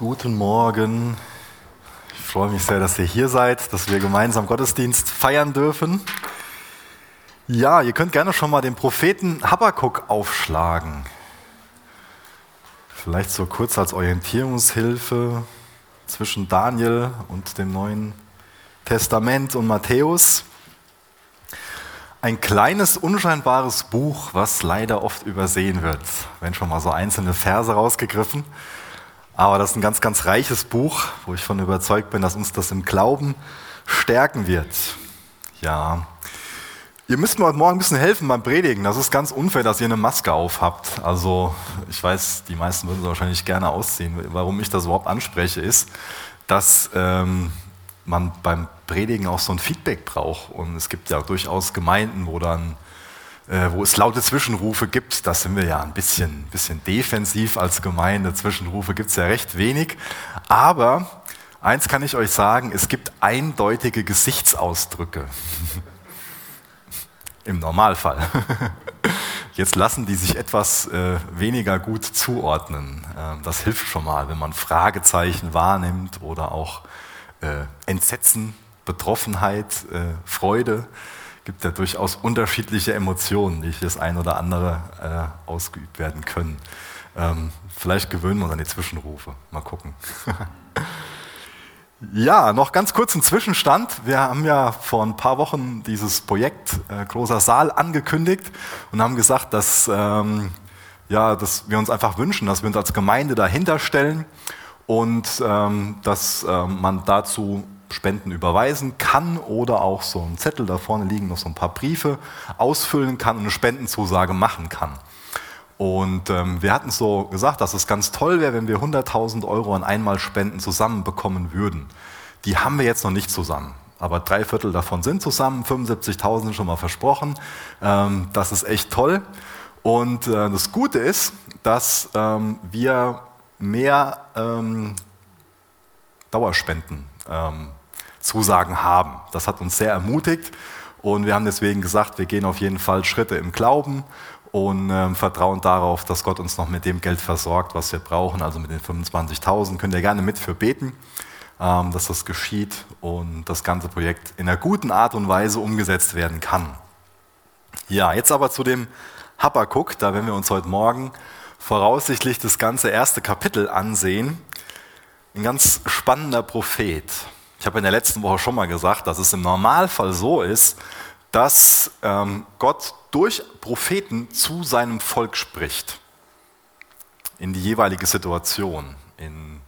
Guten Morgen. Ich freue mich sehr, dass ihr hier seid, dass wir gemeinsam Gottesdienst feiern dürfen. Ja, ihr könnt gerne schon mal den Propheten Habakkuk aufschlagen. Vielleicht so kurz als Orientierungshilfe zwischen Daniel und dem Neuen Testament und Matthäus. Ein kleines, unscheinbares Buch, was leider oft übersehen wird. Wenn schon mal so einzelne Verse rausgegriffen. Aber das ist ein ganz, ganz reiches Buch, wo ich von überzeugt bin, dass uns das im Glauben stärken wird. Ja. Ihr müsst mir heute Morgen ein bisschen helfen beim Predigen. Das ist ganz unfair, dass ihr eine Maske auf habt. Also, ich weiß, die meisten würden sie wahrscheinlich gerne ausziehen. Warum ich das überhaupt anspreche, ist, dass ähm, man beim Predigen auch so ein Feedback braucht. Und es gibt ja durchaus Gemeinden, wo dann äh, wo es laute Zwischenrufe gibt. Da sind wir ja ein bisschen, bisschen defensiv als Gemeinde. Zwischenrufe gibt es ja recht wenig. Aber eins kann ich euch sagen, es gibt eindeutige Gesichtsausdrücke. Im Normalfall. Jetzt lassen die sich etwas äh, weniger gut zuordnen. Äh, das hilft schon mal, wenn man Fragezeichen wahrnimmt oder auch äh, Entsetzen, Betroffenheit, äh, Freude gibt ja durchaus unterschiedliche Emotionen, die das ein oder andere äh, ausgeübt werden können. Ähm, vielleicht gewöhnen wir uns an die Zwischenrufe. Mal gucken. ja, noch ganz kurz ein Zwischenstand. Wir haben ja vor ein paar Wochen dieses Projekt äh, Großer Saal angekündigt und haben gesagt, dass, ähm, ja, dass wir uns einfach wünschen, dass wir uns als Gemeinde dahinter stellen und ähm, dass ähm, man dazu Spenden überweisen kann oder auch so ein Zettel, da vorne liegen noch so ein paar Briefe, ausfüllen kann und eine Spendenzusage machen kann. Und ähm, wir hatten so gesagt, dass es ganz toll wäre, wenn wir 100.000 Euro an Einmalspenden zusammenbekommen würden. Die haben wir jetzt noch nicht zusammen. Aber drei Viertel davon sind zusammen, 75.000 sind schon mal versprochen. Ähm, das ist echt toll. Und äh, das Gute ist, dass ähm, wir mehr ähm, Dauerspenden ähm, Zusagen haben. Das hat uns sehr ermutigt und wir haben deswegen gesagt, wir gehen auf jeden Fall Schritte im Glauben und äh, vertrauen darauf, dass Gott uns noch mit dem Geld versorgt, was wir brauchen, also mit den 25.000. Könnt ihr gerne mit für beten, ähm, dass das geschieht und das ganze Projekt in einer guten Art und Weise umgesetzt werden kann. Ja, jetzt aber zu dem Habakkuk, da werden wir uns heute Morgen voraussichtlich das ganze erste Kapitel ansehen. Ein ganz spannender Prophet. Ich habe in der letzten Woche schon mal gesagt, dass es im Normalfall so ist, dass ähm, Gott durch Propheten zu seinem Volk spricht. In die jeweilige Situation, in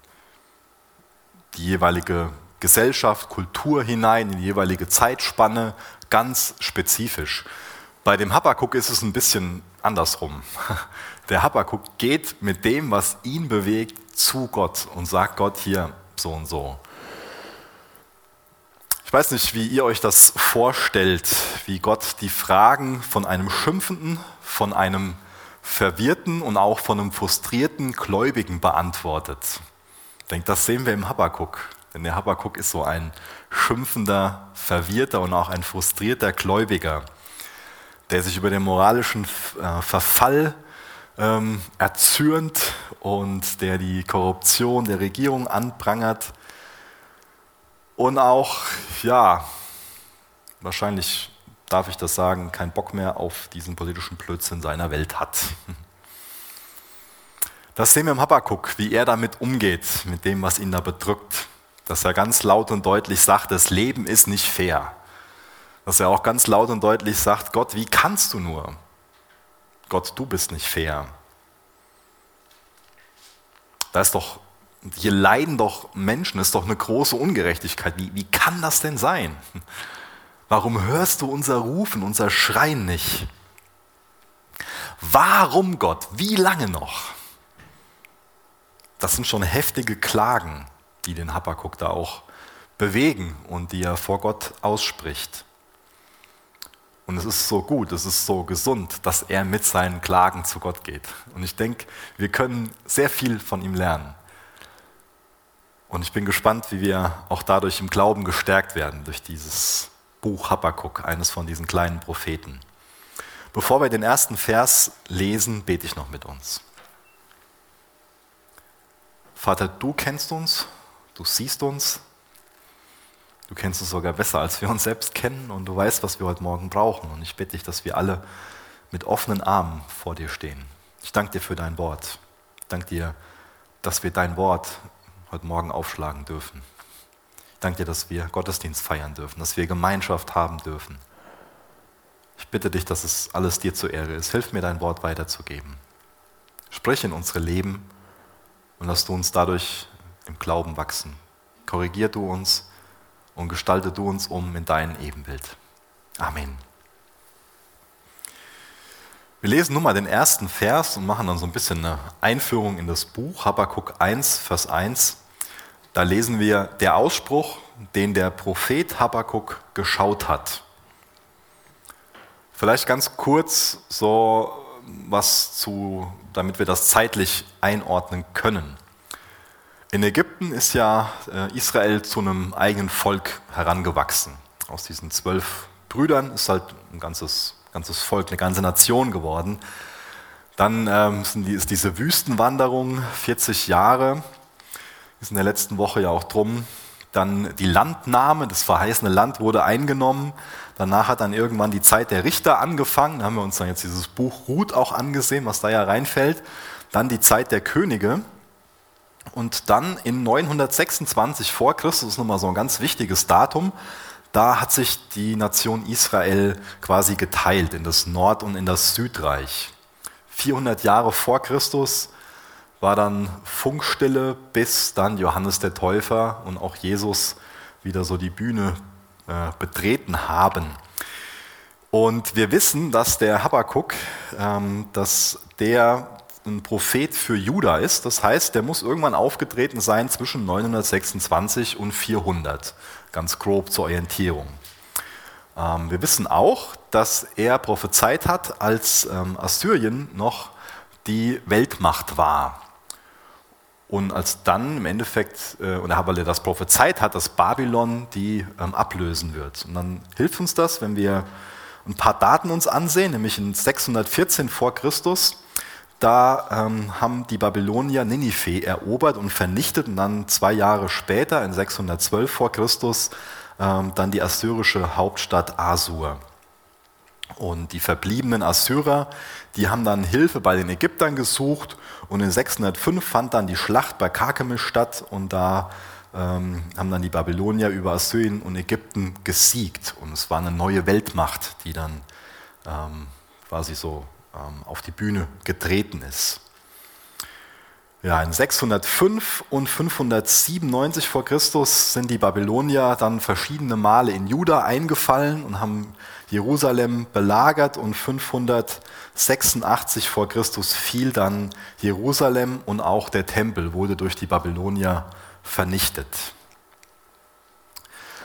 die jeweilige Gesellschaft, Kultur hinein, in die jeweilige Zeitspanne, ganz spezifisch. Bei dem Habakkuk ist es ein bisschen andersrum. Der Habakkuk geht mit dem, was ihn bewegt, zu Gott und sagt Gott hier so und so. Ich weiß nicht, wie ihr euch das vorstellt, wie Gott die Fragen von einem schimpfenden, von einem verwirrten und auch von einem frustrierten Gläubigen beantwortet. Ich denke, das sehen wir im Habakkuk. Denn der Habakkuk ist so ein schimpfender, verwirrter und auch ein frustrierter Gläubiger, der sich über den moralischen äh, Verfall ähm, erzürnt und der die Korruption der Regierung anprangert und auch, ja, wahrscheinlich darf ich das sagen, keinen Bock mehr auf diesen politischen Blödsinn seiner Welt hat. Das sehen wir im Habakkuk, wie er damit umgeht, mit dem, was ihn da bedrückt. Dass er ganz laut und deutlich sagt, das Leben ist nicht fair. Dass er auch ganz laut und deutlich sagt, Gott, wie kannst du nur? Gott, du bist nicht fair. Da ist doch hier leiden doch Menschen, ist doch eine große Ungerechtigkeit. Wie, wie kann das denn sein? Warum hörst du unser Rufen, unser Schreien nicht? Warum Gott? Wie lange noch? Das sind schon heftige Klagen, die den Habakkuk da auch bewegen und die er vor Gott ausspricht. Und es ist so gut, es ist so gesund, dass er mit seinen Klagen zu Gott geht. Und ich denke, wir können sehr viel von ihm lernen. Und ich bin gespannt, wie wir auch dadurch im Glauben gestärkt werden, durch dieses Buch Habakkuk, eines von diesen kleinen Propheten. Bevor wir den ersten Vers lesen, bete ich noch mit uns. Vater, du kennst uns, du siehst uns, du kennst uns sogar besser, als wir uns selbst kennen und du weißt, was wir heute Morgen brauchen. Und ich bitte dich, dass wir alle mit offenen Armen vor dir stehen. Ich danke dir für dein Wort. Ich danke dir, dass wir dein Wort heute Morgen aufschlagen dürfen. Ich danke dir, dass wir Gottesdienst feiern dürfen, dass wir Gemeinschaft haben dürfen. Ich bitte dich, dass es alles dir zur Ehre ist. Hilf mir, dein Wort weiterzugeben. Sprich in unsere Leben und lass du uns dadurch im Glauben wachsen. Korrigier du uns und gestalte du uns um in dein Ebenbild. Amen. Wir lesen nun mal den ersten Vers und machen dann so ein bisschen eine Einführung in das Buch, Habakkuk 1, Vers 1. Da lesen wir der Ausspruch, den der Prophet Habakkuk geschaut hat. Vielleicht ganz kurz so was zu, damit wir das zeitlich einordnen können. In Ägypten ist ja äh, Israel zu einem eigenen Volk herangewachsen. Aus diesen zwölf Brüdern ist halt ein ganzes ganzes Volk, eine ganze Nation geworden. Dann ähm, ist diese Wüstenwanderung 40 Jahre, ist in der letzten Woche ja auch drum. Dann die Landnahme, das verheißene Land wurde eingenommen. Danach hat dann irgendwann die Zeit der Richter angefangen. Da haben wir uns dann jetzt dieses Buch Ruth auch angesehen, was da ja reinfällt. Dann die Zeit der Könige. Und dann in 926 vor Christus, das ist nochmal so ein ganz wichtiges Datum, da hat sich die Nation Israel quasi geteilt in das Nord- und in das Südreich. 400 Jahre vor Christus war dann Funkstille, bis dann Johannes der Täufer und auch Jesus wieder so die Bühne äh, betreten haben. Und wir wissen, dass der Habakkuk, ähm, dass der ein Prophet für Juda ist. Das heißt, der muss irgendwann aufgetreten sein zwischen 926 und 400 ganz grob zur Orientierung. Ähm, wir wissen auch, dass er prophezeit hat, als ähm, Assyrien noch die Weltmacht war. Und als dann im Endeffekt, äh, weil er das prophezeit hat, dass Babylon die ähm, ablösen wird. Und dann hilft uns das, wenn wir ein paar Daten uns ansehen, nämlich in 614 vor Christus da ähm, haben die Babylonier Ninive erobert und vernichtet und dann zwei Jahre später, in 612 vor Christus, ähm, dann die assyrische Hauptstadt Asur. Und die verbliebenen Assyrer, die haben dann Hilfe bei den Ägyptern gesucht. Und in 605 fand dann die Schlacht bei Karkemisch statt. Und da ähm, haben dann die Babylonier über Assyrien und Ägypten gesiegt. Und es war eine neue Weltmacht, die dann ähm, quasi so ähm, auf die Bühne getreten ist. Ja, in 605 und 597 vor Christus sind die Babylonier dann verschiedene Male in Juda eingefallen und haben Jerusalem belagert und 586 vor Christus fiel dann Jerusalem und auch der Tempel wurde durch die Babylonier vernichtet.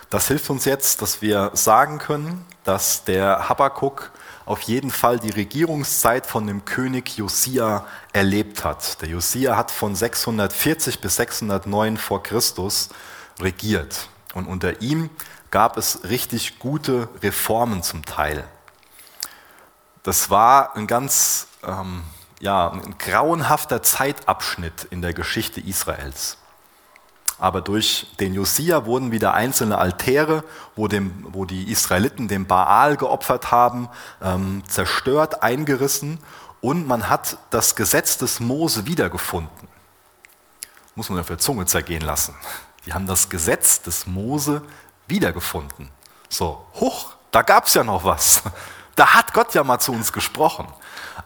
Das hilft uns jetzt, dass wir sagen können, dass der Habakkuk auf jeden Fall die Regierungszeit von dem König Josia erlebt hat. Der Josia hat von 640 bis 609 vor Christus regiert. Und unter ihm gab es richtig gute Reformen zum Teil. Das war ein ganz ähm, ja, ein grauenhafter Zeitabschnitt in der Geschichte Israels. Aber durch den Josia wurden wieder einzelne Altäre, wo, dem, wo die Israeliten dem Baal geopfert haben, ähm, zerstört, eingerissen und man hat das Gesetz des Mose wiedergefunden. Muss man der Zunge zergehen lassen. Die haben das Gesetz des Mose wiedergefunden. So, hoch, da gab es ja noch was. Da hat Gott ja mal zu uns gesprochen.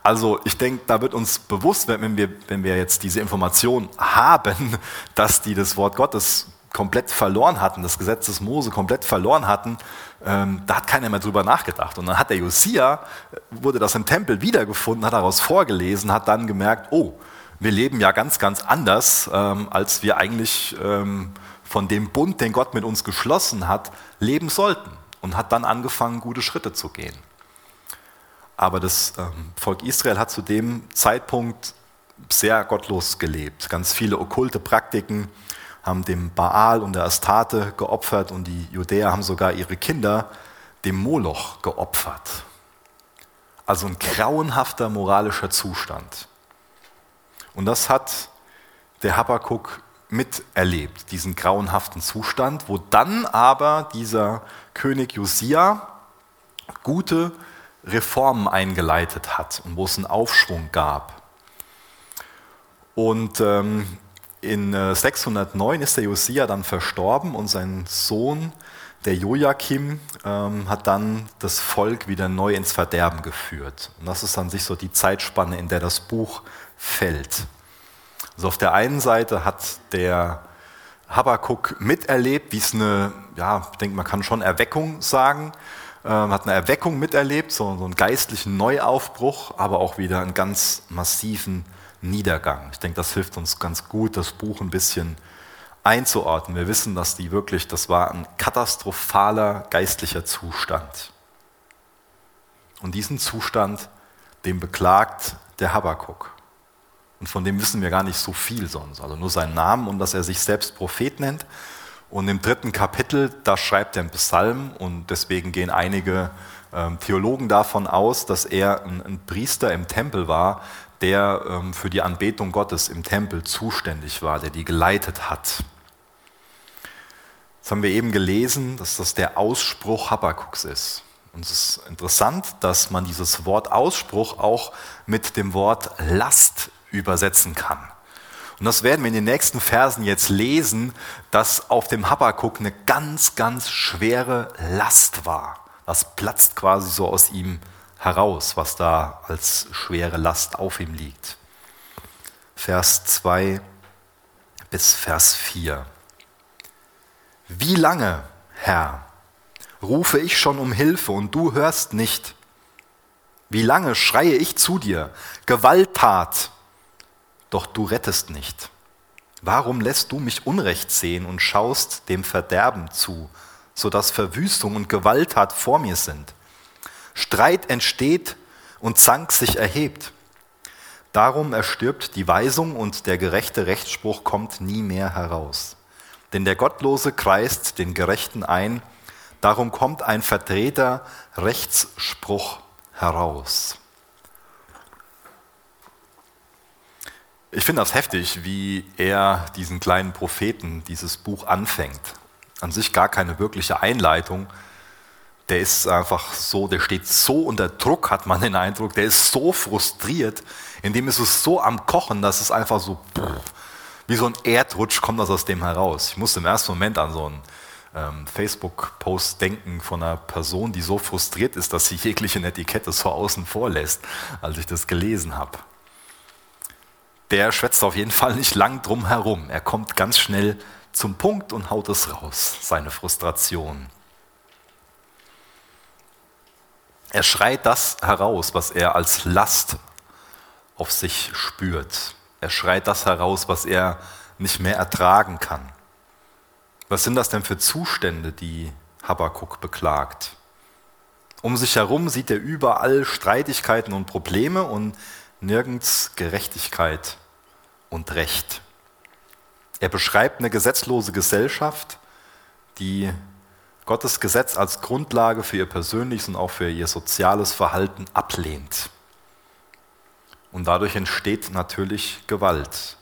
Also ich denke, da wird uns bewusst, wenn wir, wenn wir jetzt diese Information haben, dass die das Wort Gottes komplett verloren hatten, das Gesetz des Mose komplett verloren hatten, ähm, da hat keiner mehr drüber nachgedacht. Und dann hat der Josia, wurde das im Tempel wiedergefunden, hat daraus vorgelesen, hat dann gemerkt, oh, wir leben ja ganz, ganz anders, ähm, als wir eigentlich ähm, von dem Bund, den Gott mit uns geschlossen hat, leben sollten. Und hat dann angefangen, gute Schritte zu gehen. Aber das ähm, Volk Israel hat zu dem Zeitpunkt sehr gottlos gelebt. Ganz viele okkulte Praktiken haben dem Baal und der Astarte geopfert und die Judäer haben sogar ihre Kinder dem Moloch geopfert. Also ein grauenhafter moralischer Zustand. Und das hat der Habakkuk miterlebt, diesen grauenhaften Zustand, wo dann aber dieser König Josia gute Reformen eingeleitet hat und wo es einen Aufschwung gab. Und ähm, in 609 äh, ist der Josia dann verstorben und sein Sohn, der Joachim, ähm, hat dann das Volk wieder neu ins Verderben geführt. Und das ist an sich so die Zeitspanne, in der das Buch fällt. Also auf der einen Seite hat der Habakkuk miterlebt, wie es eine, ja, ich denke, man kann schon Erweckung sagen, ähm, hat eine Erweckung miterlebt, so, so einen geistlichen Neuaufbruch, aber auch wieder einen ganz massiven Niedergang. Ich denke, das hilft uns ganz gut, das Buch ein bisschen einzuordnen. Wir wissen, dass die wirklich, das war ein katastrophaler geistlicher Zustand. Und diesen Zustand, den beklagt der Habakkuk. Und von dem wissen wir gar nicht so viel sonst. Also nur seinen Namen und dass er sich selbst Prophet nennt. Und im dritten Kapitel, da schreibt er einen Psalm und deswegen gehen einige ähm, Theologen davon aus, dass er ein, Priester im Tempel war, der ähm, für die Anbetung Gottes im Tempel zuständig war, der die geleitet hat. Das haben wir eben gelesen, dass das der Ausspruch Habakkuks ist. Und es ist interessant, dass man dieses Wort Ausspruch auch mit dem Wort Last übersetzen kann. Und das werden wir in den nächsten Versen jetzt lesen, dass auf dem Habakkuk eine ganz, ganz schwere Last war. Das platzt quasi so aus ihm heraus, was da als schwere Last auf ihm liegt. Vers 2 bis Vers 4. Wie lange, Herr, rufe ich schon um Hilfe und du hörst nicht? Wie lange schreie ich zu dir, Gewalttat, doch du rettest nicht? Warum lässt du mich Unrecht sehen und schaust dem Verderben zu, so dass Verwüstung und Gewalttat vor mir sind? Streit entsteht und Zank sich erhebt. Darum erstirbt die Weisung und der gerechte Rechtsspruch kommt nie mehr heraus. Denn der Gottlose kreist den Gerechten ein, darum kommt ein Vertreter Rechtsspruch heraus. Ich finde das heftig, wie er diesen kleinen Propheten, dieses Buch anfängt. An sich gar keine wirkliche Einleitung. Der ist einfach so, der steht so unter Druck, hat man den Eindruck. Der ist so frustriert, in dem ist es so am Kochen, dass es einfach so, wie so ein Erdrutsch kommt das aus dem heraus. Ich musste im ersten Moment an so einen ähm, Facebook-Post denken von einer Person, die so frustriert ist, dass sie jegliche Etikette so außen vor lässt, als ich das gelesen habe der schwätzt auf jeden Fall nicht lang drum herum. Er kommt ganz schnell zum Punkt und haut es raus, seine Frustration. Er schreit das heraus, was er als Last auf sich spürt. Er schreit das heraus, was er nicht mehr ertragen kann. Was sind das denn für Zustände, die Habakkuk beklagt? Um sich herum sieht er überall Streitigkeiten und Probleme und nirgends Gerechtigkeit und Recht. Er beschreibt eine gesetzlose Gesellschaft, die Gottes Gesetz als Grundlage für ihr persönliches und auch für ihr soziales Verhalten ablehnt. Und dadurch entsteht natürlich Gewalt.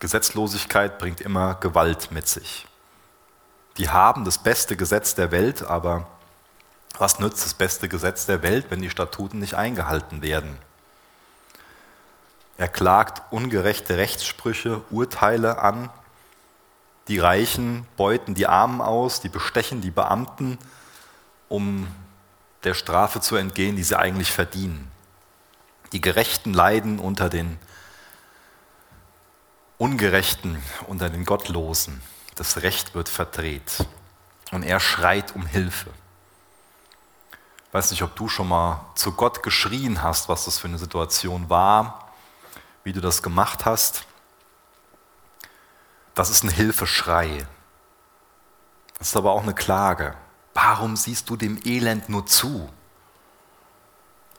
Gesetzlosigkeit bringt immer Gewalt mit sich. Die haben das beste Gesetz der Welt, aber was nützt das beste Gesetz der Welt, wenn die Statuten nicht eingehalten werden? Er klagt ungerechte Rechtssprüche, Urteile an. Die Reichen beuten die Armen aus, die bestechen die Beamten, um der Strafe zu entgehen, die sie eigentlich verdienen. Die Gerechten leiden unter den Ungerechten, unter den Gottlosen. Das Recht wird verdreht. Und er schreit um Hilfe. Ich weiß nicht, ob du schon mal zu Gott geschrien hast, was das für eine Situation war wie du das gemacht hast. Das ist ein Hilfeschrei. Das ist aber auch eine Klage. Warum siehst du dem Elend nur zu?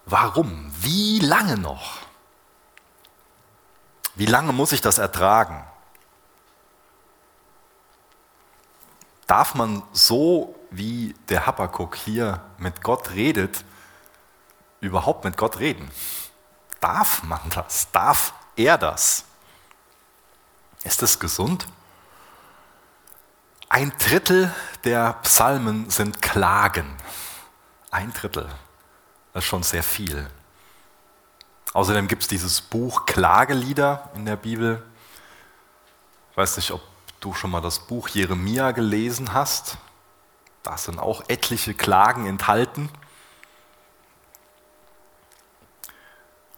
Warum? Wie lange noch? Wie lange muss ich das ertragen? Darf man so, wie der Habakkuk hier mit Gott redet, überhaupt mit Gott reden? Darf man das? Darf er das? Ist das gesund? Ein Drittel der Psalmen sind Klagen. Ein Drittel. Das ist schon sehr viel. Außerdem gibt es dieses Buch Klagelieder in der Bibel. Ich weiß nicht, ob du schon mal das Buch Jeremia gelesen hast. Da sind auch etliche Klagen enthalten.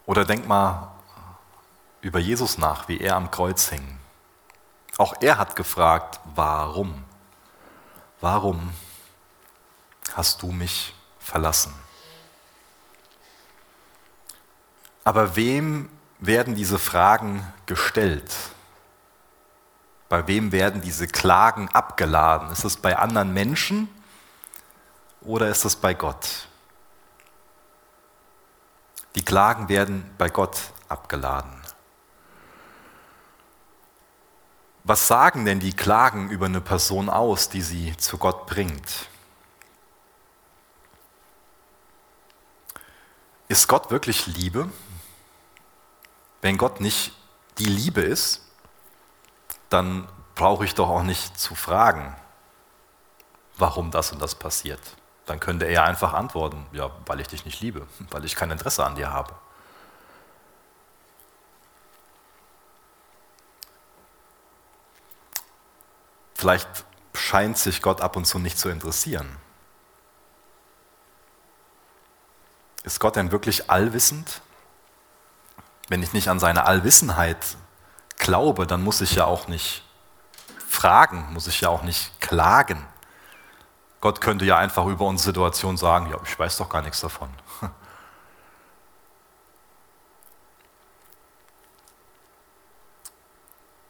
Oder denk mal über Jesus nach, wie er am Kreuz hing. Auch er hat gefragt, warum? Warum hast du mich verlassen? Aber wem werden diese Fragen gestellt? Bei wem werden diese Klagen abgeladen? Ist es bei anderen Menschen oder ist es bei Gott? Die Klagen werden bei Gott abgeladen. Was sagen denn die Klagen über eine Person aus, die sie zu Gott bringt? Ist Gott wirklich Liebe? Wenn Gott nicht die Liebe ist, dann brauche ich doch auch nicht zu fragen, warum das und das passiert. Dann könnte er einfach antworten, ja, weil ich dich nicht liebe, weil ich kein Interesse an dir habe. Vielleicht scheint sich Gott ab und zu nicht zu interessieren. Ist Gott denn wirklich allwissend? Wenn ich nicht an seine Allwissenheit glaube, dann muss ich ja auch nicht fragen, muss ich ja auch nicht klagen. Gott könnte ja einfach über unsere Situation sagen, ja, ich weiß doch gar nichts davon.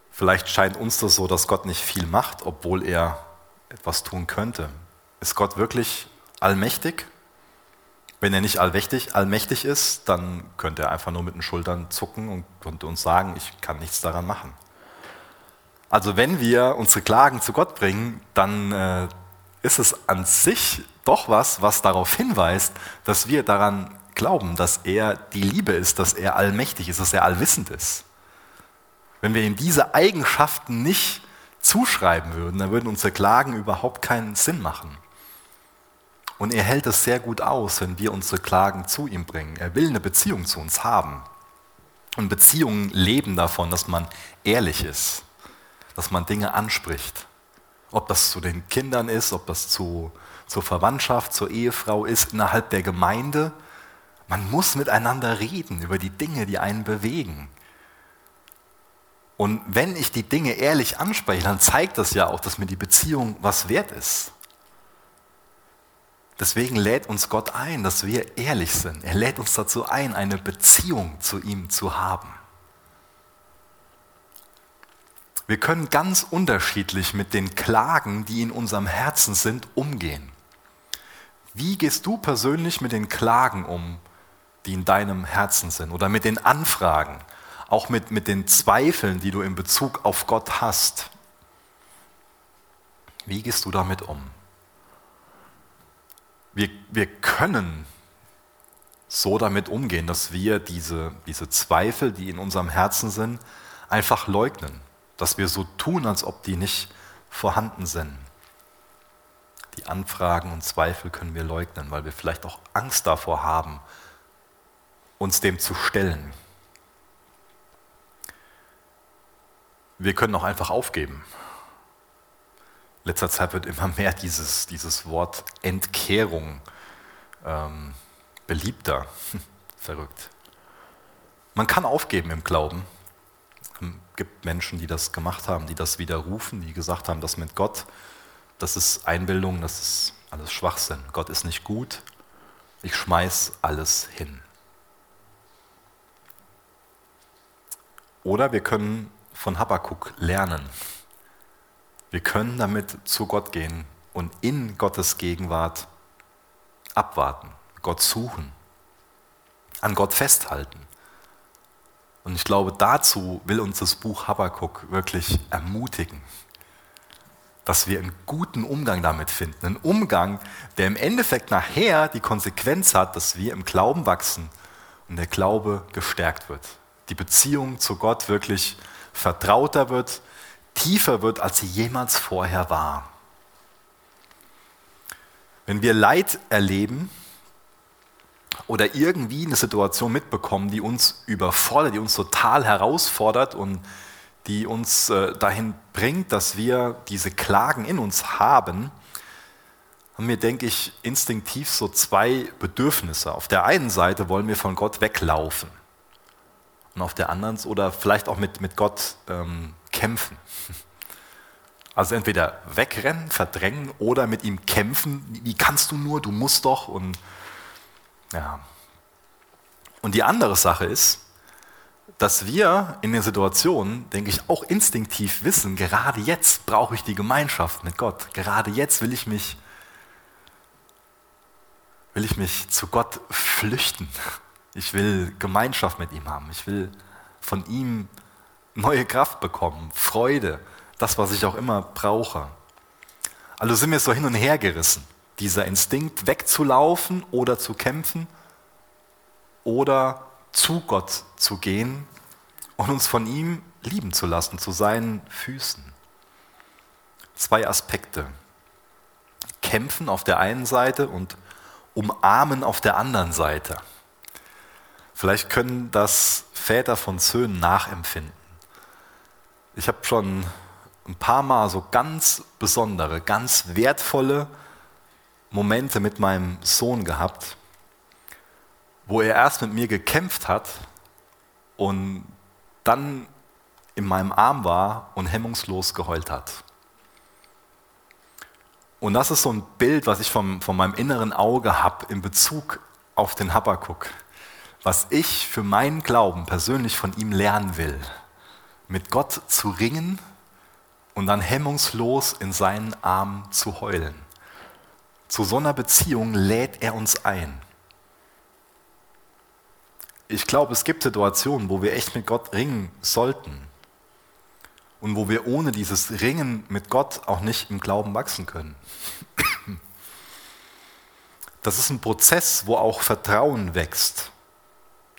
Vielleicht scheint uns das so, dass Gott nicht viel macht, obwohl er etwas tun könnte. Ist Gott wirklich allmächtig? Wenn er nicht allmächtig, allmächtig ist, dann könnte er einfach nur mit den Schultern zucken und könnte uns sagen, ich kann nichts daran machen. Also wenn wir unsere Klagen zu Gott bringen, dann äh, ist es an sich doch was, was darauf hinweist, dass wir daran glauben, dass er die Liebe ist, dass er allmächtig ist, dass er allwissend ist. Wenn wir ihm diese Eigenschaften nicht zuschreiben würden, dann würden unsere Klagen überhaupt keinen Sinn machen. Und er hält es sehr gut aus, wenn wir unsere Klagen zu ihm bringen. Er will eine Beziehung zu uns haben. Und Beziehungen leben davon, dass man ehrlich ist, dass man Dinge anspricht. Ob das zu den Kindern ist, ob das zu, zur Verwandtschaft, zur Ehefrau ist, innerhalb der Gemeinde. Man muss miteinander reden über die Dinge, die einen bewegen. Und wenn ich die Dinge ehrlich anspreche, dann zeigt das ja auch, dass mir die Beziehung was wert ist. Deswegen lädt uns Gott ein, dass wir ehrlich sind. Er lädt uns dazu ein, eine Beziehung zu ihm zu haben. Wir können ganz unterschiedlich mit den Klagen, die in unserem Herzen sind, umgehen. Wie gehst du persönlich mit den Klagen um, die in deinem Herzen sind oder mit den Anfragen? auch mit, mit den Zweifeln, die du in Bezug auf Gott hast. Wie gehst du damit um? Wir, wir können so damit umgehen, dass wir diese, diese Zweifel, die in unserem Herzen sind, einfach leugnen. Dass wir so tun, als ob die nicht vorhanden sind. Die Anfragen und Zweifel können wir leugnen, weil wir vielleicht auch Angst davor haben, uns dem zu stellen. Wir können auch einfach aufgeben. Letzter Zeit wird immer mehr dieses, dieses Wort Entkehrung ähm, beliebter. Verrückt. Man kann aufgeben im Glauben. Es gibt Menschen, die das gemacht haben, die das widerrufen, die gesagt haben, das mit Gott, das ist Einbildung, das ist alles Schwachsinn. Gott ist nicht gut. Ich schmeiß alles hin. Oder wir können von Habakkuk lernen. Wir können damit zu Gott gehen und in Gottes Gegenwart abwarten, Gott suchen, an Gott festhalten. Und ich glaube, dazu will uns das Buch Habakkuk wirklich ermutigen, dass wir einen guten Umgang damit finden. Einen Umgang, der im Endeffekt nachher die Konsequenz hat, dass wir im Glauben wachsen und der Glaube gestärkt wird. Die Beziehung zu Gott wirklich vertrauter wird, tiefer wird, als sie jemals vorher war. Wenn wir Leid erleben oder irgendwie eine Situation mitbekommen, die uns überfordert, die uns total herausfordert und die uns äh, dahin bringt, dass wir diese Klagen in uns haben, haben wir, denke ich, instinktiv so zwei Bedürfnisse. Auf der einen Seite wollen wir von Gott weglaufen und auf der anderen oder vielleicht auch mit, mit Gott ähm, kämpfen. Also entweder wegrennen, verdrängen oder mit ihm kämpfen. Wie kannst du nur? Du musst doch. Und, ja. und die andere Sache ist, dass wir in den Situationen, denke ich, auch instinktiv wissen, gerade jetzt brauche ich die Gemeinschaft mit Gott. Gerade jetzt will ich mich, will ich mich zu Gott flüchten. Ich will Gemeinschaft mit ihm haben. Ich will von ihm neue Kraft bekommen, Freude, das, was ich auch immer brauche. Also sind wir so hin und her gerissen. Dieser Instinkt wegzulaufen oder zu kämpfen oder zu Gott zu gehen und uns von ihm lieben zu lassen, zu seinen Füßen. Zwei Aspekte. Kämpfen auf der einen Seite und umarmen auf der anderen Seite. Vielleicht können das Väter von Söhnen nachempfinden. Ich habe schon ein paar Mal so ganz besondere, ganz wertvolle Momente mit meinem Sohn gehabt, wo er erst mit mir gekämpft hat und dann in meinem Arm war und hemmungslos geheult hat. Und das ist so ein Bild, was ich vom, von meinem inneren Auge habe in Bezug auf den Habakkuk was ich für meinen Glauben persönlich von ihm lernen will. Mit Gott zu ringen und dann hemmungslos in seinen Armen zu heulen. Zu so einer Beziehung lädt er uns ein. Ich glaube, es gibt Situationen, wo wir echt mit Gott ringen sollten und wo wir ohne dieses Ringen mit Gott auch nicht im Glauben wachsen können. Das ist ein Prozess, wo auch Vertrauen wächst.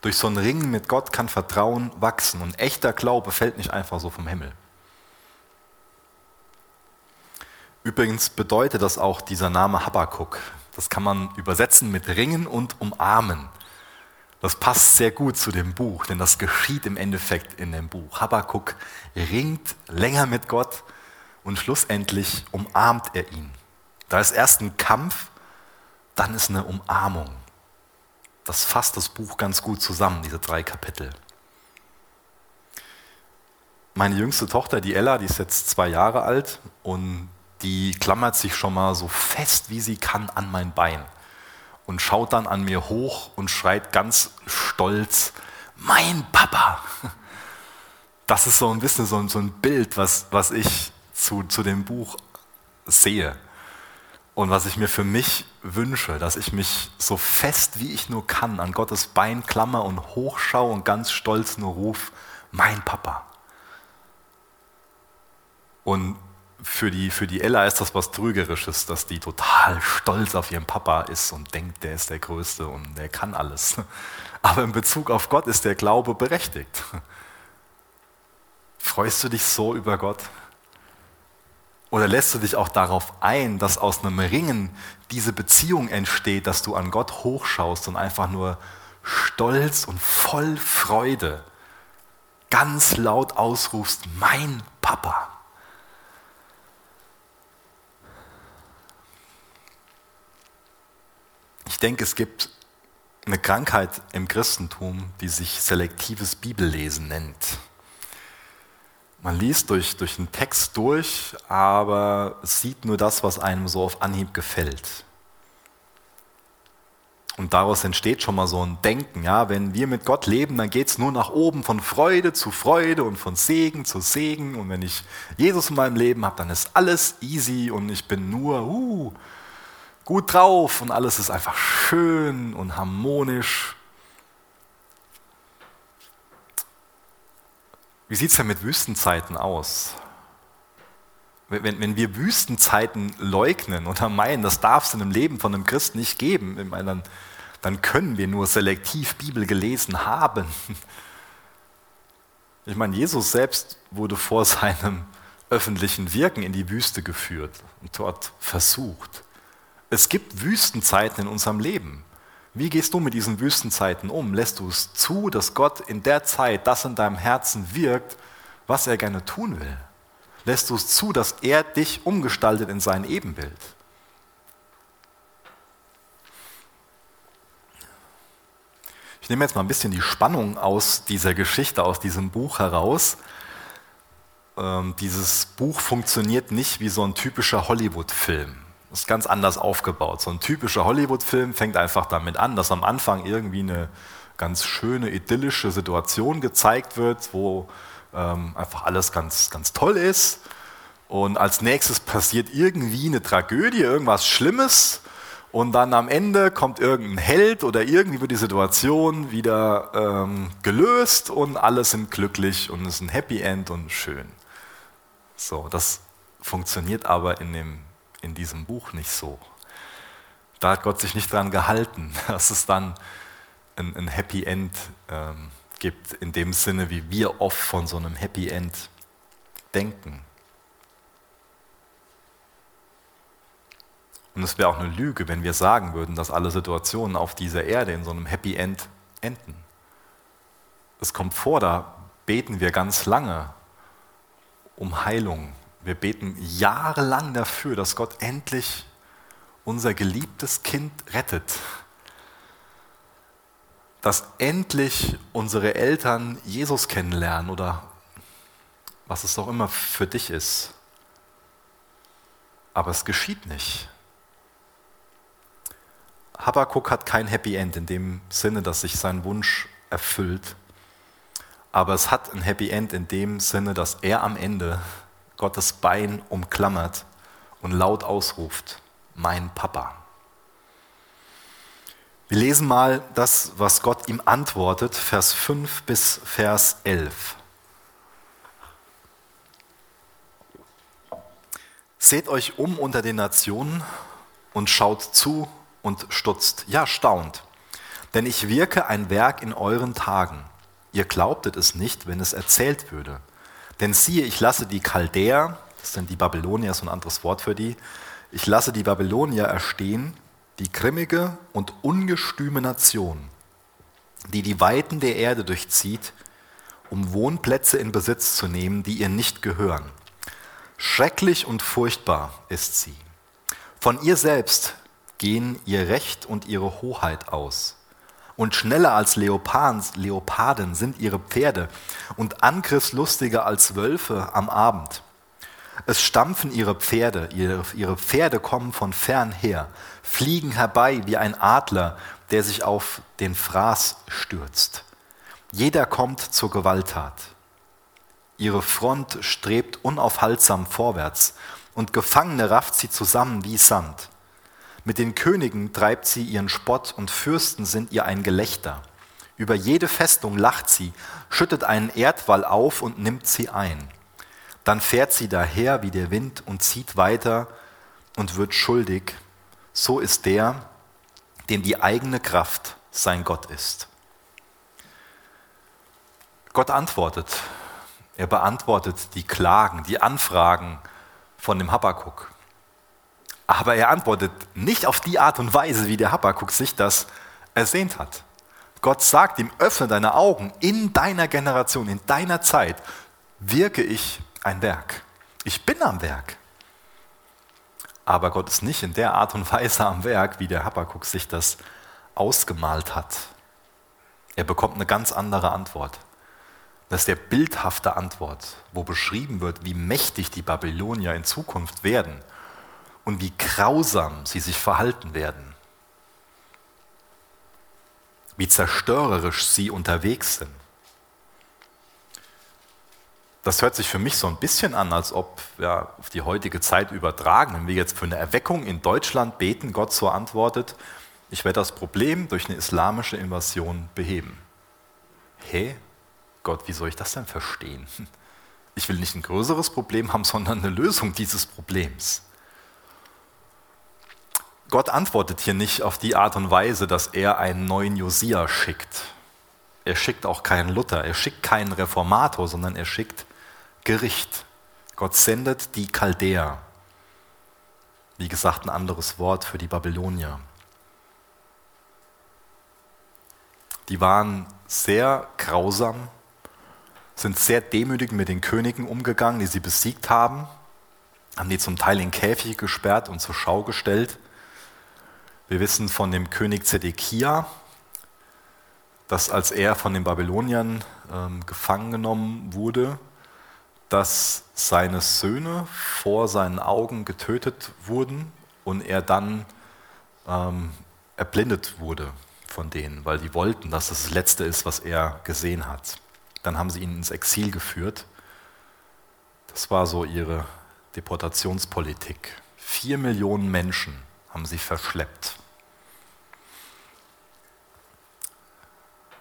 Durch so ein Ringen mit Gott kann Vertrauen wachsen und echter Glaube fällt nicht einfach so vom Himmel. Übrigens bedeutet das auch dieser Name Habakkuk. Das kann man übersetzen mit Ringen und Umarmen. Das passt sehr gut zu dem Buch, denn das geschieht im Endeffekt in dem Buch. Habakkuk ringt länger mit Gott und schlussendlich umarmt er ihn. Da ist erst ein Kampf, dann ist eine Umarmung das fasst das Buch ganz gut zusammen, diese drei Kapitel. Meine jüngste Tochter, die Ella, die ist jetzt zwei Jahre alt und die klammert sich schon mal so fest, wie sie kann, an mein Bein und schaut dann an mir hoch und schreit ganz stolz, mein Papa. Das ist so ein bisschen so ein, Bild, was, was ich zu, zu dem Buch sehe. Und was ich mir für mich wünsche, dass ich mich so fest wie ich nur kann an Gottes Bein klammer und hochschaue und ganz stolz nur ruf, mein Papa. Und für die, für die Ella ist das was Trügerisches, dass die total stolz auf ihren Papa ist und denkt, der ist der Größte und der kann alles. Aber in Bezug auf Gott ist der Glaube berechtigt. Freust du dich so über Gott? Oder lässt du dich auch darauf ein, dass aus einem Ringen diese Beziehung entsteht, dass du an Gott hochschaust und einfach nur stolz und voll Freude ganz laut ausrufst, mein Papa. Ich denke, es gibt eine Krankheit im Christentum, die sich selektives Bibellesen nennt. Man liest durch, durch den Text durch, aber sieht nur das, was einem so auf Anhieb gefällt. Und daraus entsteht schon mal so ein Denken, ja, wenn wir mit Gott leben, dann geht es nur nach oben von Freude zu Freude und von Segen zu Segen. Und wenn ich Jesus in meinem Leben habe, dann ist alles easy und ich bin nur uh, gut drauf und alles ist einfach schön und harmonisch. Wie sieht es denn mit Wüstenzeiten aus? Wenn, wenn, wir Wüstenzeiten leugnen oder meinen, das darf es in einem Leben von einem Christ nicht geben, meine, dann, dann können wir nur selektiv Bibel gelesen haben. Ich meine, Jesus selbst wurde vor seinem öffentlichen Wirken in die Wüste geführt und dort versucht. Es gibt Wüstenzeiten in unserem Leben. Wie gehst du mit diesen Wüstenzeiten um? Lässt du es zu, dass Gott in der Zeit das in deinem Herzen wirkt, was er gerne tun will? Lässt du es zu, dass er dich umgestaltet in sein Ebenbild? Ich nehme jetzt mal ein bisschen die Spannung aus dieser Geschichte, aus diesem Buch heraus. Ähm, dieses Buch funktioniert nicht wie so ein typischer Hollywood-Film. Ist ganz anders aufgebaut. So ein typischer Hollywood-Film fängt einfach damit an, dass am Anfang irgendwie eine ganz schöne, idyllische Situation gezeigt wird, wo ähm, einfach alles ganz, ganz toll ist. Und als nächstes passiert irgendwie eine Tragödie, irgendwas Schlimmes. Und dann am Ende kommt irgendein Held oder irgendwie wird die Situation wieder ähm, gelöst und alle sind glücklich und es ist ein Happy End und schön. So, das funktioniert aber in, dem, in diesem Buch nicht so. Da hat Gott sich nicht dran gehalten, dass es dann ein, ein Happy End ähm, gibt, in dem Sinne, wie wir oft von so einem Happy End denken. Und es wäre auch eine Lüge, wenn wir sagen würden, dass alle Situationen auf dieser Erde in so einem Happy End enden. Es kommt vor, da beten wir ganz lange um Heilung. Wir beten jahrelang dafür, dass Gott endlich unser geliebtes Kind rettet. Dass endlich unsere Eltern Jesus kennenlernen oder was es auch immer für dich ist. Aber es geschieht nicht. Habakkuk hat kein Happy End in dem Sinne, dass sich sein Wunsch erfüllt. Aber es hat ein Happy End in dem Sinne, dass er am Ende Gottes Bein umklammert und laut ausruft, mein Papa. Wir lesen mal das, was Gott ihm antwortet, Vers 5 bis Vers 11. Seht euch um unter den Nationen und schaut zu, und stutzt, ja staunt. Denn ich wirke ein Werk in euren Tagen. Ihr glaubtet es nicht, wenn es erzählt würde. Denn siehe, ich lasse die Chaldäer, das sind die Babylonier, so ein anderes Wort für die, ich lasse die Babylonier erstehen, die grimmige und ungestüme Nation, die die Weiten der Erde durchzieht, um Wohnplätze in Besitz zu nehmen, die ihr nicht gehören. Schrecklich und furchtbar ist sie. Von ihr selbst gehen ihr Recht und ihre Hoheit aus. Und schneller als Leoparden sind ihre Pferde und angriffslustiger als Wölfe am Abend. Es stampfen ihre Pferde, ihre Pferde kommen von fern her, fliegen herbei wie ein Adler, der sich auf den Fraß stürzt. Jeder kommt zur Gewalttat. Ihre Front strebt unaufhaltsam vorwärts und Gefangene rafft sie zusammen wie Sand. Mit den Königen treibt sie ihren Spott und Fürsten sind ihr ein Gelächter. Über jede Festung lacht sie, schüttet einen Erdwall auf und nimmt sie ein. Dann fährt sie daher wie der Wind und zieht weiter und wird schuldig. So ist der, dem die eigene Kraft sein Gott ist. Gott antwortet. Er beantwortet die Klagen, die Anfragen von dem Habakkuk. Aber er antwortet nicht auf die Art und Weise, wie der Habakkuk sich das ersehnt hat. Gott sagt ihm, öffne deine Augen, in deiner Generation, in deiner Zeit wirke ich ein Werk. Ich bin am Werk. Aber Gott ist nicht in der Art und Weise am Werk, wie der Habakkuk sich das ausgemalt hat. Er bekommt eine ganz andere Antwort. Das ist der bildhafte Antwort, wo beschrieben wird, wie mächtig die Babylonier in Zukunft werden und wie grausam sie sich verhalten werden, wie zerstörerisch sie unterwegs sind. Das hört sich für mich so ein bisschen an, als ob ja, auf die heutige Zeit übertragen, wenn wir jetzt für eine Erweckung in Deutschland beten, Gott so antwortet, ich werde das Problem durch eine islamische Invasion beheben. Hä? Gott, wie soll ich das denn verstehen? Ich will nicht ein größeres Problem haben, sondern eine Lösung dieses Problems. Gott antwortet hier nicht auf die Art und Weise, dass er einen neuen Josia schickt. Er schickt auch keinen Luther, er schickt keinen Reformator, sondern er schickt Gericht. Gott sendet die Chaldäer. Wie gesagt, ein anderes Wort für die Babylonier. Die waren sehr grausam, sind sehr demütig mit den Königen umgegangen, die sie besiegt haben, haben die zum Teil in Käfige gesperrt und zur Schau gestellt. Wir wissen von dem König Zedekia, dass als er von den Babyloniern ähm, gefangen genommen wurde, dass seine Söhne vor seinen Augen getötet wurden und er dann ähm, erblindet wurde von denen, weil die wollten, dass das das Letzte ist, was er gesehen hat. Dann haben sie ihn ins Exil geführt. Das war so ihre Deportationspolitik. Vier Millionen Menschen haben sie verschleppt.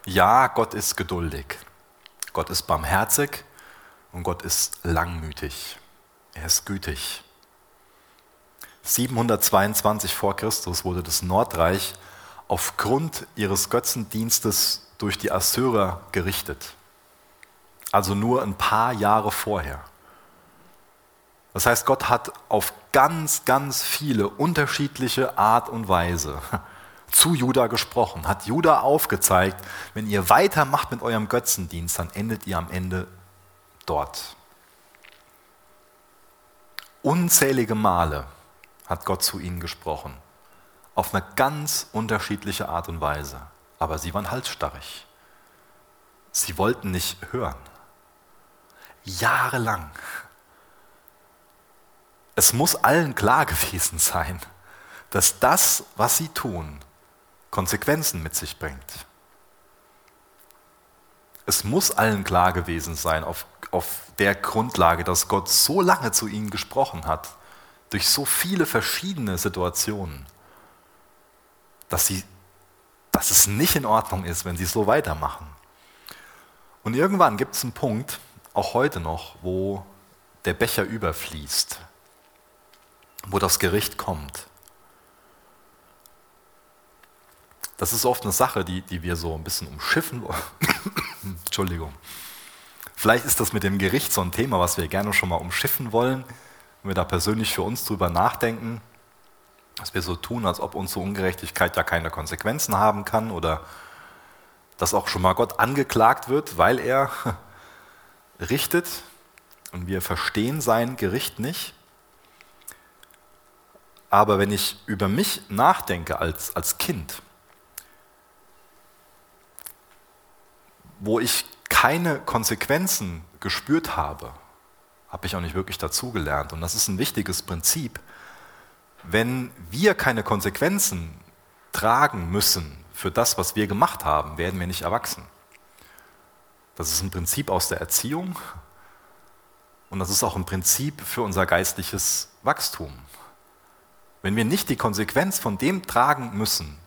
Ja, Gott ist geduldig. Gott ist barmherzig und Gott ist langmütig. Er ist gütig. 722 vor Christus wurde das Nordreich aufgrund ihres Götzendienstes durch die Assyrer gerichtet. Also nur ein paar Jahre vorher. Das heißt, Gott hat auf ganz, ganz viele unterschiedliche Art und Weise zu Juda gesprochen, hat Juda aufgezeigt, wenn ihr weitermacht mit eurem Götzendienst, dann endet ihr am Ende dort. Unzählige Male hat Gott zu ihnen gesprochen, auf eine ganz unterschiedliche Art und Weise, aber sie waren halsstarrig. Sie wollten nicht hören. Jahrelang. Es muss allen klar gewesen sein, dass das, was sie tun, Konsequenzen mit sich bringt. Es muss allen klar gewesen sein, auf, auf der Grundlage, dass Gott so lange zu ihnen gesprochen hat, durch so viele verschiedene Situationen, dass, sie, dass es nicht in Ordnung ist, wenn sie so weitermachen. Und irgendwann gibt es einen Punkt, auch heute noch, wo der Becher überfließt, wo das Gericht kommt. Das ist oft eine Sache, die, die wir so ein bisschen umschiffen. Entschuldigung. Vielleicht ist das mit dem Gericht so ein Thema, was wir gerne schon mal umschiffen wollen, wenn wir da persönlich für uns drüber nachdenken, dass wir so tun, als ob unsere Ungerechtigkeit ja keine Konsequenzen haben kann oder dass auch schon mal Gott angeklagt wird, weil er richtet und wir verstehen sein Gericht nicht. Aber wenn ich über mich nachdenke als, als Kind, wo ich keine Konsequenzen gespürt habe, habe ich auch nicht wirklich dazugelernt. Und das ist ein wichtiges Prinzip. Wenn wir keine Konsequenzen tragen müssen für das, was wir gemacht haben, werden wir nicht erwachsen. Das ist ein Prinzip aus der Erziehung und das ist auch ein Prinzip für unser geistliches Wachstum. Wenn wir nicht die Konsequenz von dem tragen müssen,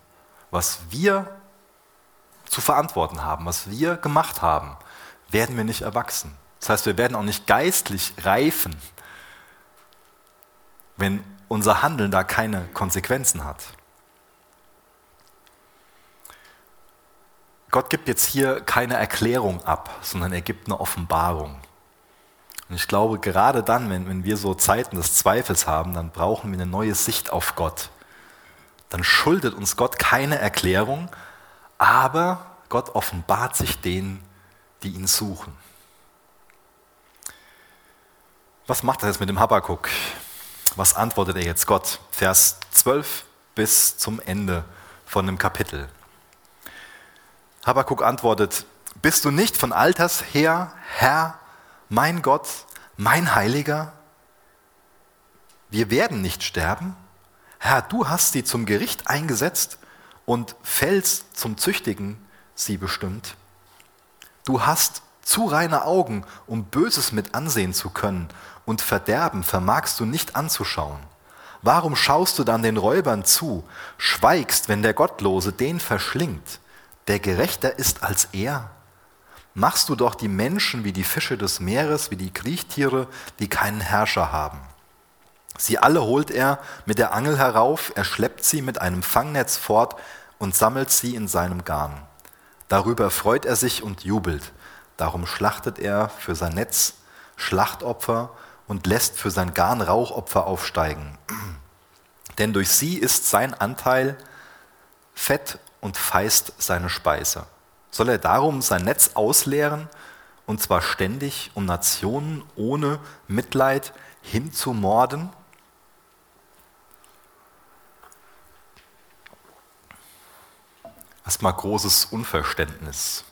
was wir zu verantworten haben, was wir gemacht haben, werden wir nicht erwachsen. Das heißt, wir werden auch nicht geistlich reifen, wenn unser Handeln da keine Konsequenzen hat. Gott gibt jetzt hier keine Erklärung ab, sondern er gibt eine Offenbarung. Und ich glaube, gerade dann, wenn, wenn wir so Zeiten des Zweifels haben, dann brauchen wir eine neue Sicht auf Gott. Dann schuldet uns Gott keine Erklärung, aber Gott offenbart sich denen, die ihn suchen. Was macht er jetzt mit dem Habakkuk? Was antwortet er jetzt Gott? Vers 12 bis zum Ende von dem Kapitel. Habakkuk antwortet, bist du nicht von Alters her, Herr, mein Gott, mein Heiliger? Wir werden nicht sterben. Herr, du hast sie zum Gericht eingesetzt und fällst zum Züchtigen sie bestimmt. Du hast zu reine Augen, um Böses mit ansehen zu können, und Verderben vermagst du nicht anzuschauen. Warum schaust du dann den Räubern zu, schweigst, wenn der Gottlose den verschlingt? Der Gerechter ist als er. Machst du doch die Menschen wie die Fische des Meeres, wie die Kriechtiere, die keinen Herrscher haben. Sie alle holt er mit der Angel herauf, er schleppt sie mit einem Fangnetz fort und sammelt sie in seinem Garn. Darüber freut er sich und jubelt. Darum schlachtet er für sein Netz Schlachtopfer und lässt für sein Garn Rauchopfer aufsteigen. Denn durch sie ist sein Anteil Fett und feist seine Speise. Soll er darum sein Netz ausleeren, und zwar ständig, um Nationen ohne Mitleid hinzumorden? Erstmal großes Unverständnis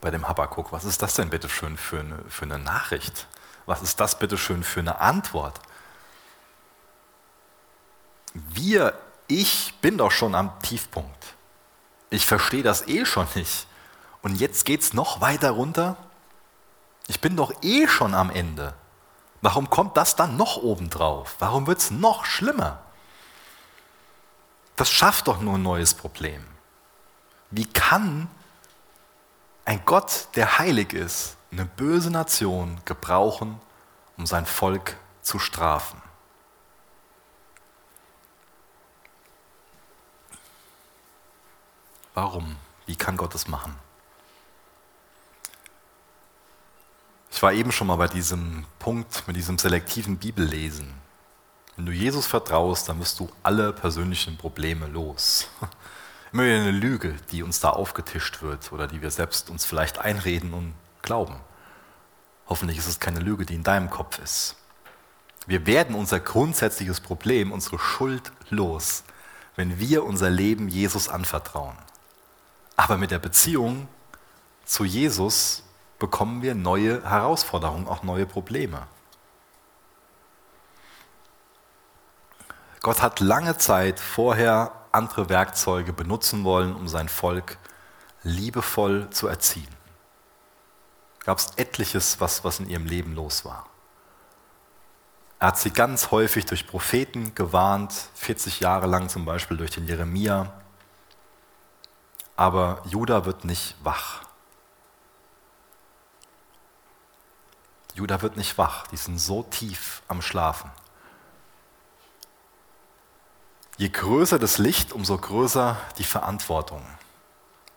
bei dem Habakkuk. Was ist das denn bitte schön für eine, für eine Nachricht? Was ist das bitte schön für eine Antwort? Wir, ich bin doch schon am Tiefpunkt. Ich verstehe das eh schon nicht. Und jetzt geht es noch weiter runter? Ich bin doch eh schon am Ende. Warum kommt das dann noch obendrauf? Warum wird es noch schlimmer? Das schafft doch nur ein neues Problem. Wie kann ein Gott, der heilig ist, eine böse Nation gebrauchen, um sein Volk zu strafen? Warum? Wie kann Gott das machen? Ich war eben schon mal bei diesem Punkt mit diesem selektiven Bibellesen. Wenn du Jesus vertraust, dann wirst du alle persönlichen Probleme los. Immer wieder eine Lüge, die uns da aufgetischt wird oder die wir selbst uns vielleicht einreden und glauben. Hoffentlich ist es keine Lüge, die in deinem Kopf ist. Wir werden unser grundsätzliches Problem, unsere Schuld los, wenn wir unser Leben Jesus anvertrauen. Aber mit der Beziehung zu Jesus bekommen wir neue Herausforderungen, auch neue Probleme. Gott hat lange Zeit vorher andere Werkzeuge benutzen wollen, um sein Volk liebevoll zu erziehen. Gab es etliches, was, was in ihrem Leben los war. Er hat sie ganz häufig durch Propheten gewarnt, 40 Jahre lang zum Beispiel durch den Jeremia, aber Judah wird nicht wach. Judah wird nicht wach, die sind so tief am Schlafen. Je größer das Licht, umso größer die Verantwortung.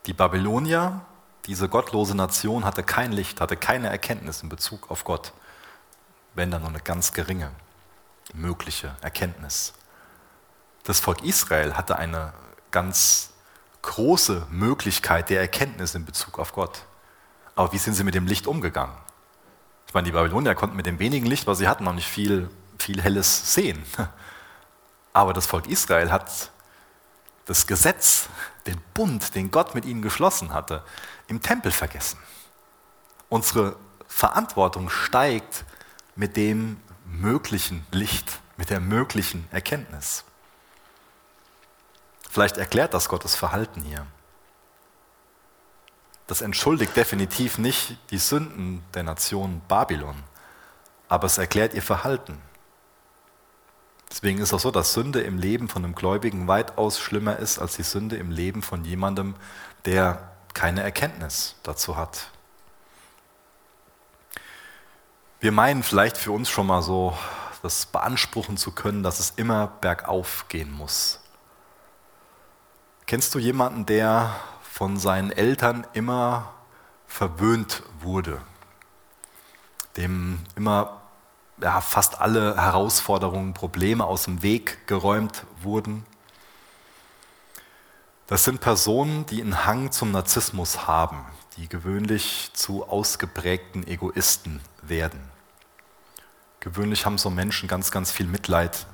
Die Babylonier, diese gottlose Nation, hatte kein Licht, hatte keine Erkenntnis in Bezug auf Gott, wenn dann nur eine ganz geringe mögliche Erkenntnis. Das Volk Israel hatte eine ganz große Möglichkeit der Erkenntnis in Bezug auf Gott. Aber wie sind sie mit dem Licht umgegangen? Ich meine, die Babylonier konnten mit dem wenigen Licht, was sie hatten, noch nicht viel, viel Helles sehen. Aber das Volk Israel hat das Gesetz, den Bund, den Gott mit ihnen geschlossen hatte, im Tempel vergessen. Unsere Verantwortung steigt mit dem möglichen Licht, mit der möglichen Erkenntnis. Vielleicht erklärt das Gottes Verhalten hier. Das entschuldigt definitiv nicht die Sünden der Nation Babylon, aber es erklärt ihr Verhalten. Deswegen ist es auch so, dass Sünde im Leben von einem Gläubigen weitaus schlimmer ist als die Sünde im Leben von jemandem, der keine Erkenntnis dazu hat. Wir meinen vielleicht für uns schon mal so, das beanspruchen zu können, dass es immer bergauf gehen muss. Kennst du jemanden, der von seinen Eltern immer verwöhnt wurde, dem immer ja, fast alle Herausforderungen, Probleme aus dem Weg geräumt wurden? Das sind Personen, die einen Hang zum Narzissmus haben, die gewöhnlich zu ausgeprägten Egoisten werden. Gewöhnlich haben so Menschen ganz, ganz viel Mitleid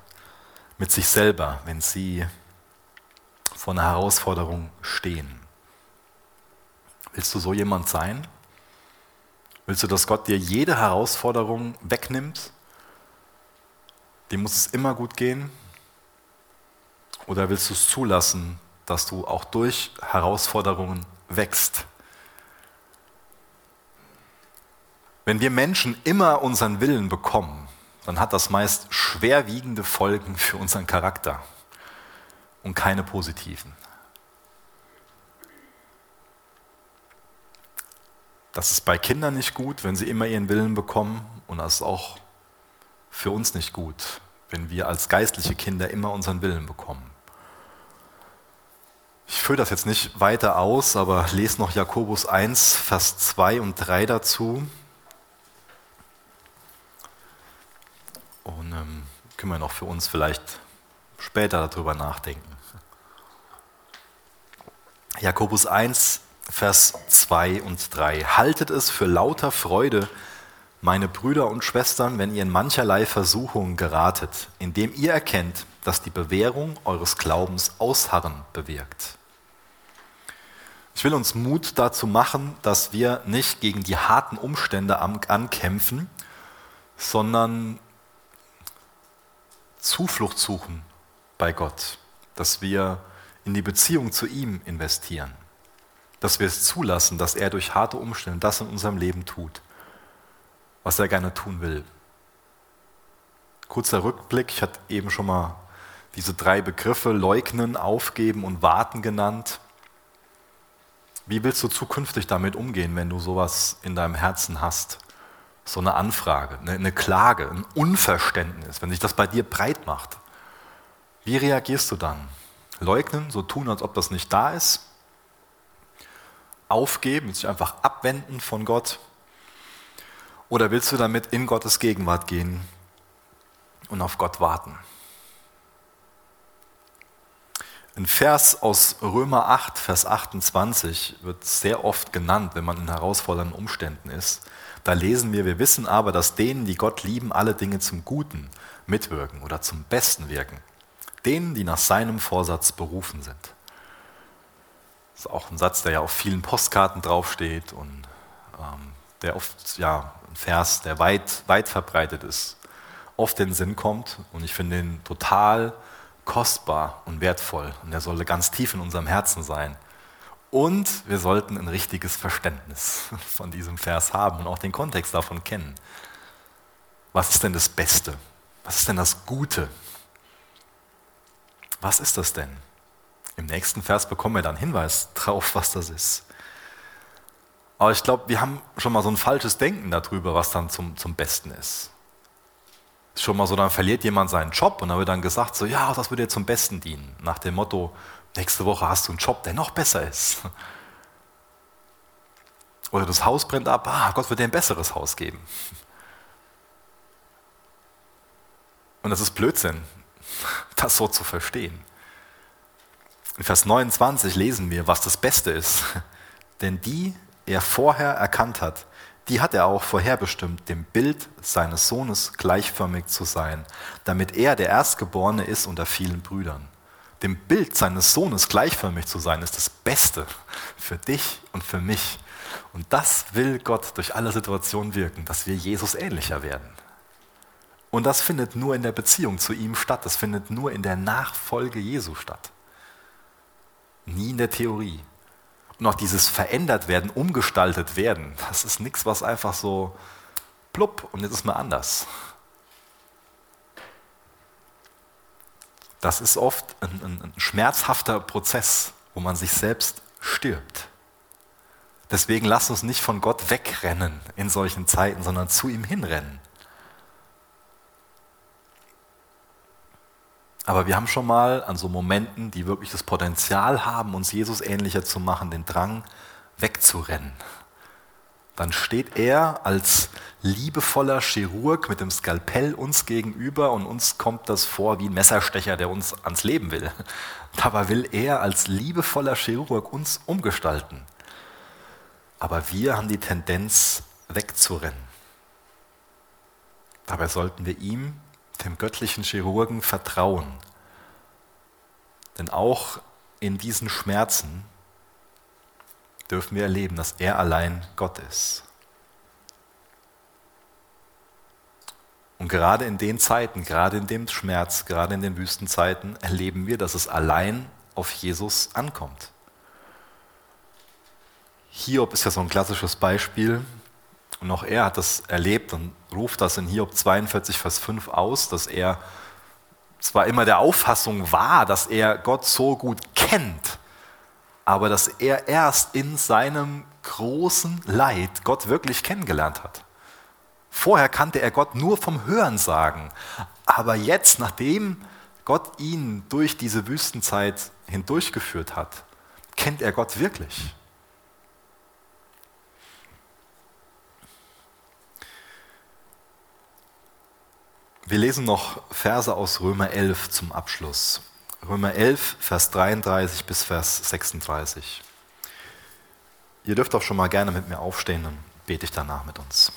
mit sich selber, wenn sie vor einer Herausforderung stehen. Willst du so jemand sein? Willst du, dass Gott dir jede Herausforderung wegnimmt? Dem muss es immer gut gehen? Oder willst du es zulassen, dass du auch durch Herausforderungen wächst? Wenn wir Menschen immer unseren Willen bekommen, dann hat das meist schwerwiegende Folgen für unseren Charakter und keine positiven. Das ist bei Kindern nicht gut, wenn sie immer ihren Willen bekommen und das ist auch für uns nicht gut, wenn wir als geistliche Kinder immer unseren Willen bekommen. Ich führe das jetzt nicht weiter aus, aber lese noch Jakobus 1, Vers 2 und 3 dazu. Und ähm, können wir noch für uns vielleicht später darüber nachdenken. Jakobus 1, Vers 2 und 3. Haltet es für lauter Freude, meine Brüder und Schwestern, wenn ihr in mancherlei Versuchungen geratet, indem ihr erkennt, dass die Bewährung eures Glaubens Ausharren bewirkt. Ich will uns Mut dazu machen, dass wir nicht gegen die harten Umstände ankämpfen, sondern Zuflucht suchen bei Gott, dass wir in die Beziehung zu ihm investieren, dass wir es zulassen, dass er durch harte Umstände das in unserem Leben tut, was er gerne tun will. Kurzer Rückblick, ich hatte eben schon mal diese drei Begriffe leugnen, aufgeben und warten genannt. Wie willst du zukünftig damit umgehen, wenn du sowas in deinem Herzen hast? So eine Anfrage, eine Klage, ein Unverständnis, wenn sich das bei dir breit macht. Wie reagierst du dann? Leugnen, so tun, als ob das nicht da ist? Aufgeben, sich einfach abwenden von Gott? Oder willst du damit in Gottes Gegenwart gehen und auf Gott warten? Ein Vers aus Römer 8, Vers 28 wird sehr oft genannt, wenn man in herausfordernden Umständen ist. Da lesen wir, wir wissen aber, dass denen, die Gott lieben, alle Dinge zum Guten mitwirken oder zum Besten wirken. Denen, die nach seinem Vorsatz berufen sind. Das ist auch ein Satz, der ja auf vielen Postkarten draufsteht und ähm, der oft, ja, ein Vers, der weit, weit verbreitet ist, oft in den Sinn kommt. Und ich finde ihn total kostbar und wertvoll und er solle ganz tief in unserem Herzen sein. Und wir sollten ein richtiges Verständnis von diesem Vers haben und auch den Kontext davon kennen. Was ist denn das Beste? Was ist denn das Gute? Was ist das denn? Im nächsten Vers bekommen wir dann Hinweis drauf, was das ist. Aber ich glaube, wir haben schon mal so ein falsches Denken darüber, was dann zum, zum Besten ist schon mal so, dann verliert jemand seinen Job und dann wird dann gesagt, so ja, das würde dir zum Besten dienen. Nach dem Motto, nächste Woche hast du einen Job, der noch besser ist. Oder das Haus brennt ab, ah, Gott wird dir ein besseres Haus geben. Und das ist Blödsinn, das so zu verstehen. In Vers 29 lesen wir, was das Beste ist. Denn die er vorher erkannt hat, die hat er auch vorherbestimmt, dem Bild seines Sohnes gleichförmig zu sein, damit er der Erstgeborene ist unter vielen Brüdern. Dem Bild seines Sohnes gleichförmig zu sein, ist das Beste für dich und für mich. Und das will Gott durch alle Situationen wirken, dass wir Jesus ähnlicher werden. Und das findet nur in der Beziehung zu ihm statt, das findet nur in der Nachfolge Jesu statt. Nie in der Theorie. Und auch dieses verändert werden, umgestaltet werden, das ist nichts, was einfach so plupp und jetzt ist mal anders. Das ist oft ein, ein, ein schmerzhafter Prozess, wo man sich selbst stirbt. Deswegen lasst uns nicht von Gott wegrennen in solchen Zeiten, sondern zu ihm hinrennen. Aber wir haben schon mal an so Momenten, die wirklich das Potenzial haben, uns Jesus ähnlicher zu machen, den Drang wegzurennen. Dann steht er als liebevoller Chirurg mit dem Skalpell uns gegenüber und uns kommt das vor wie ein Messerstecher, der uns ans Leben will. Dabei will er als liebevoller Chirurg uns umgestalten. Aber wir haben die Tendenz wegzurennen. Dabei sollten wir ihm dem göttlichen Chirurgen vertrauen. Denn auch in diesen Schmerzen dürfen wir erleben, dass er allein Gott ist. Und gerade in den Zeiten, gerade in dem Schmerz, gerade in den Wüstenzeiten erleben wir, dass es allein auf Jesus ankommt. Hiob ist ja so ein klassisches Beispiel. Und auch er hat das erlebt und ruft das in Hiob 42, Vers 5 aus, dass er zwar immer der Auffassung war, dass er Gott so gut kennt, aber dass er erst in seinem großen Leid Gott wirklich kennengelernt hat. Vorher kannte er Gott nur vom Hörensagen, aber jetzt, nachdem Gott ihn durch diese Wüstenzeit hindurchgeführt hat, kennt er Gott wirklich. Wir lesen noch Verse aus Römer 11 zum Abschluss. Römer 11, Vers 33 bis Vers 36. Ihr dürft auch schon mal gerne mit mir aufstehen, dann bete ich danach mit uns.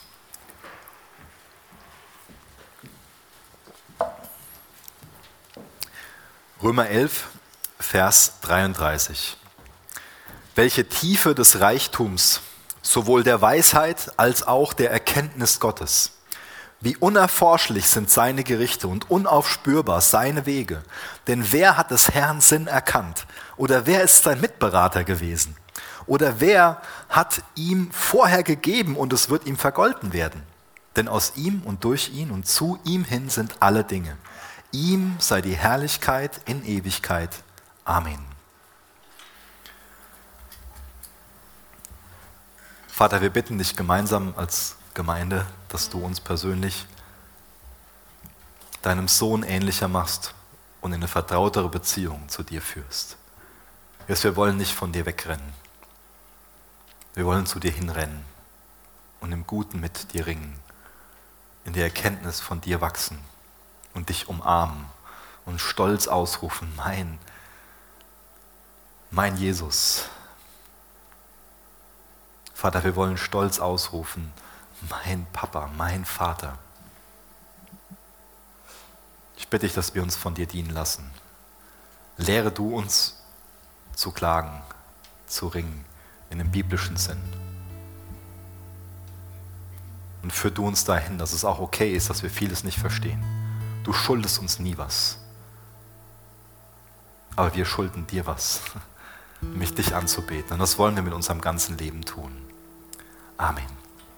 Römer 11, Vers 33. Welche Tiefe des Reichtums, sowohl der Weisheit als auch der Erkenntnis Gottes. Wie unerforschlich sind seine Gerichte und unaufspürbar seine Wege. Denn wer hat des Herrn Sinn erkannt? Oder wer ist sein Mitberater gewesen? Oder wer hat ihm vorher gegeben und es wird ihm vergolten werden? Denn aus ihm und durch ihn und zu ihm hin sind alle Dinge. Ihm sei die Herrlichkeit in Ewigkeit. Amen. Vater, wir bitten dich gemeinsam als Gemeinde, dass du uns persönlich deinem Sohn ähnlicher machst und in eine vertrautere Beziehung zu dir führst. Jesus, wir wollen nicht von dir wegrennen. Wir wollen zu dir hinrennen und im Guten mit dir ringen, in der Erkenntnis von dir wachsen und dich umarmen und stolz ausrufen, mein, mein Jesus. Vater, wir wollen stolz ausrufen, mein Papa, mein Vater. Ich bitte dich, dass wir uns von dir dienen lassen. Lehre du uns zu klagen, zu ringen, in dem biblischen Sinn. Und führ du uns dahin, dass es auch okay ist, dass wir vieles nicht verstehen. Du schuldest uns nie was. Aber wir schulden dir was, nämlich dich anzubeten. Und das wollen wir mit unserem ganzen Leben tun. Amen.